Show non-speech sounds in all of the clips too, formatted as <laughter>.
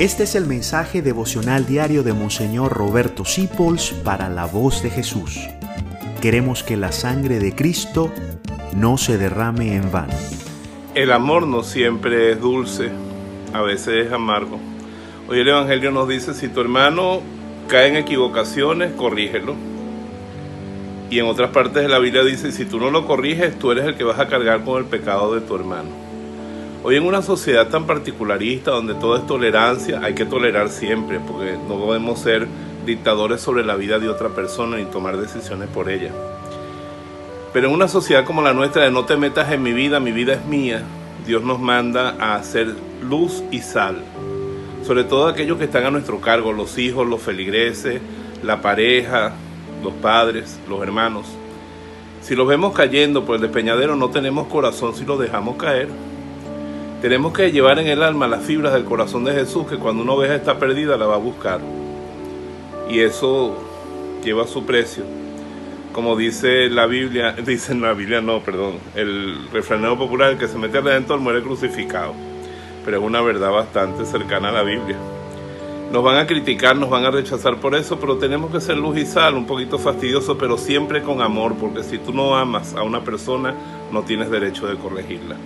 Este es el mensaje devocional diario de Monseñor Roberto Sipols para la voz de Jesús. Queremos que la sangre de Cristo no se derrame en vano. El amor no siempre es dulce, a veces es amargo. Hoy el Evangelio nos dice, si tu hermano cae en equivocaciones, corrígelo. Y en otras partes de la Biblia dice, si tú no lo corriges, tú eres el que vas a cargar con el pecado de tu hermano. Hoy en una sociedad tan particularista, donde todo es tolerancia, hay que tolerar siempre, porque no podemos ser dictadores sobre la vida de otra persona ni tomar decisiones por ella. Pero en una sociedad como la nuestra de no te metas en mi vida, mi vida es mía, Dios nos manda a hacer luz y sal. Sobre todo aquellos que están a nuestro cargo, los hijos, los feligreses, la pareja, los padres, los hermanos. Si los vemos cayendo por el despeñadero, no tenemos corazón si los dejamos caer. Tenemos que llevar en el alma las fibras del corazón de Jesús, que cuando una oveja está perdida la va a buscar. Y eso lleva su precio como dice la Biblia, <laughs> dice la Biblia no, perdón, el refranero popular, el que se mete al redentor muere crucificado. Pero es una verdad bastante cercana a la Biblia. Nos van a criticar, nos van a rechazar por eso, pero tenemos que ser luz y sal, un poquito fastidioso, pero siempre con amor, porque si tú no amas a una persona, no tienes derecho de corregirla.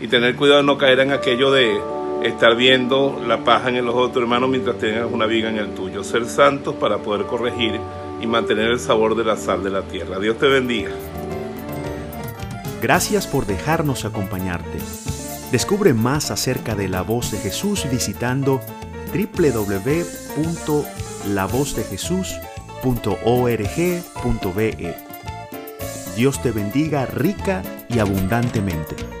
Y tener cuidado de no caer en aquello de estar viendo la paja en el ojo de tu hermano mientras tengas una viga en el tuyo. Ser santos para poder corregir y mantener el sabor de la sal de la tierra. Dios te bendiga. Gracias por dejarnos acompañarte. Descubre más acerca de la voz de Jesús visitando www.lavozdejesús.org.be. Dios te bendiga rica y abundantemente.